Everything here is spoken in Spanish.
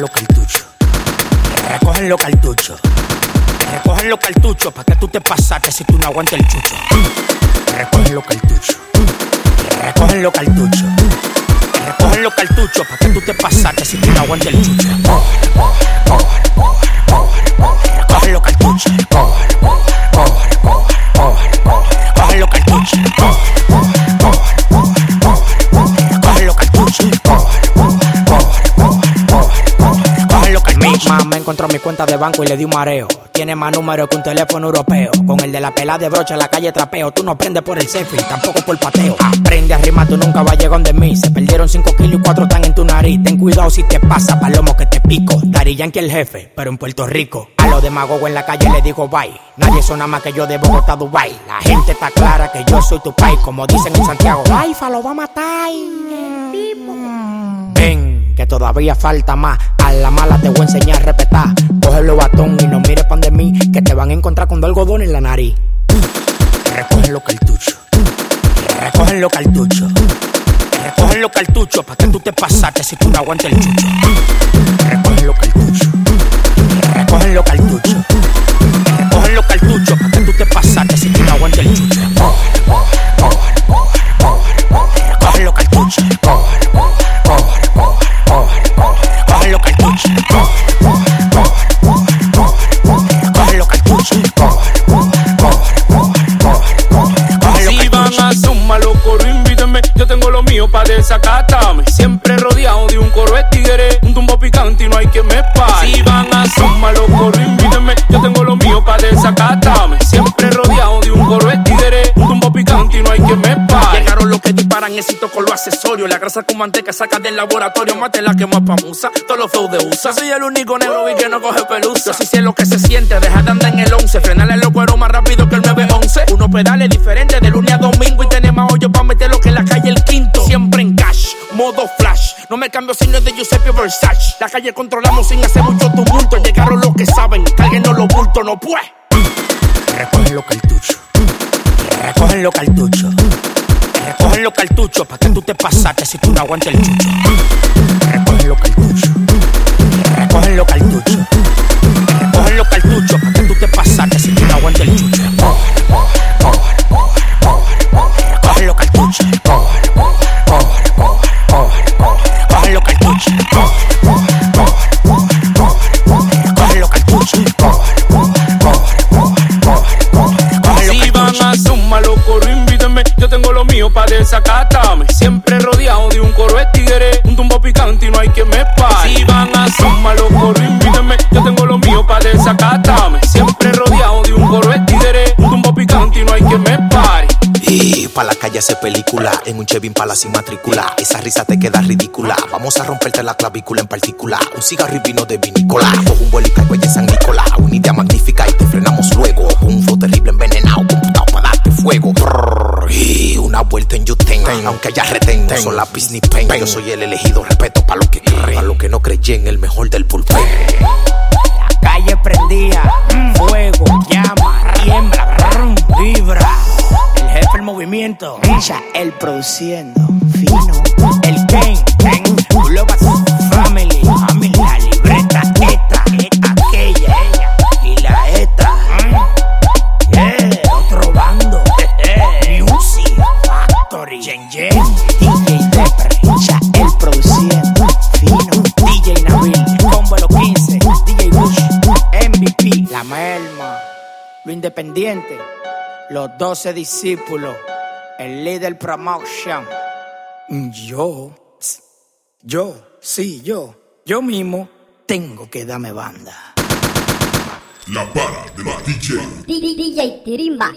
los cartuchos. Recogen los cartuchos para que tú te pasaste si tú no aguantas el chucho. Recogen los cartuchos. Recogen los cartuchos. Recogen los cartuchos para que tú te pasaste si tú no aguantas el chucho. Recogen los cartuchos. Recogen los cartuchos. Encontró mi cuenta de banco y le di un mareo. Tiene más números que un teléfono europeo. Con el de la pela de brocha en la calle trapeo. Tú no prendes por el selfie, tampoco por pateo. Aprende a rimar, tú nunca vas a llegar de mí. Se perdieron 5 kilos y 4 están en tu nariz. Ten cuidado si te pasa, palomo que te pico. Dari Yankee el jefe, pero en Puerto Rico. A los demagogos en la calle le digo bye. Nadie suena más que yo de Bogotá, Dubai. La gente está clara que yo soy tu país, como dicen en Santiago. Fa lo va a matar. Que todavía falta más. A la mala te voy a enseñar a respetar. Cógelo batón y no mires pan de mí, que te van a encontrar con algodón en la nariz. Recogen los cartuchos. Recogen los cartuchos. Recogen los cartuchos para que tú te pasaste si tú no aguantas el chucho. Recogen los cartuchos. Desacatarme. Siempre rodeado de un coro de tigre. Un tumbo picante y no hay que me pare. Si van a sumar los coros, invítenme. Yo tengo lo mío para desacatarme. Siempre rodeado de un coro de tigre. Un tumbo picante y no hay que me pare. Llegaron los que disparan éxito con los accesorios. La grasa con manteca saca del laboratorio. Mate la que más famosa. Todos los flows de USA. Soy el único negro y que no coge pelusa. Yo sí sé lo que se siente. Deja de andar en el 11. Frenarle los cueros más rápido que el 911. Unos pedales diferentes de lunes a domingo. Cambio si no es de Giuseppe Versace. La calle controlamos sin hacer mucho tumulto. Llegaron los que saben. Cálguenos los bultos, no pues. Recogen los cartuchos. Recogen los cartuchos. Recogen los cartuchos para que tú te pasaste si tú no aguantas el chucho. Recogen los cartuchos. Recogen los cartuchos. Recogen los cartuchos para que para desacatarme. Siempre rodeado de un coro de. Un tumbo picante y no hay que me pare. Si van a sumar los coros, invítenme. Yo tengo lo mío para desacatarme. Siempre rodeado de un coro de. Un tumbo picante y no hay que me pare. Y pa' la calle hace película, en un Chevy para sin matrícula. Esa risa te queda ridícula. Vamos a romperte la clavícula en particular. Un cigarro y vino de vinícola. Un vuelo retén. Son la ni pen. Yo soy el elegido, respeto para lo que para lo que no creyen, el mejor del bullpen. Calle prendía, fuego, llama, tiembla, vibra. El jefe el movimiento, Ella, él produciendo, fino. Jen Jen, DJ Depre, Ella, él produciendo, fino. DJ Nabil, Combo los 15, DJ Bush, MVP, La Melma, Lo Independiente, Los 12 Discípulos, el líder promotion. Yo, yo, sí, yo, yo mismo tengo que darme banda. La para de los DJ. DJ Tirimba.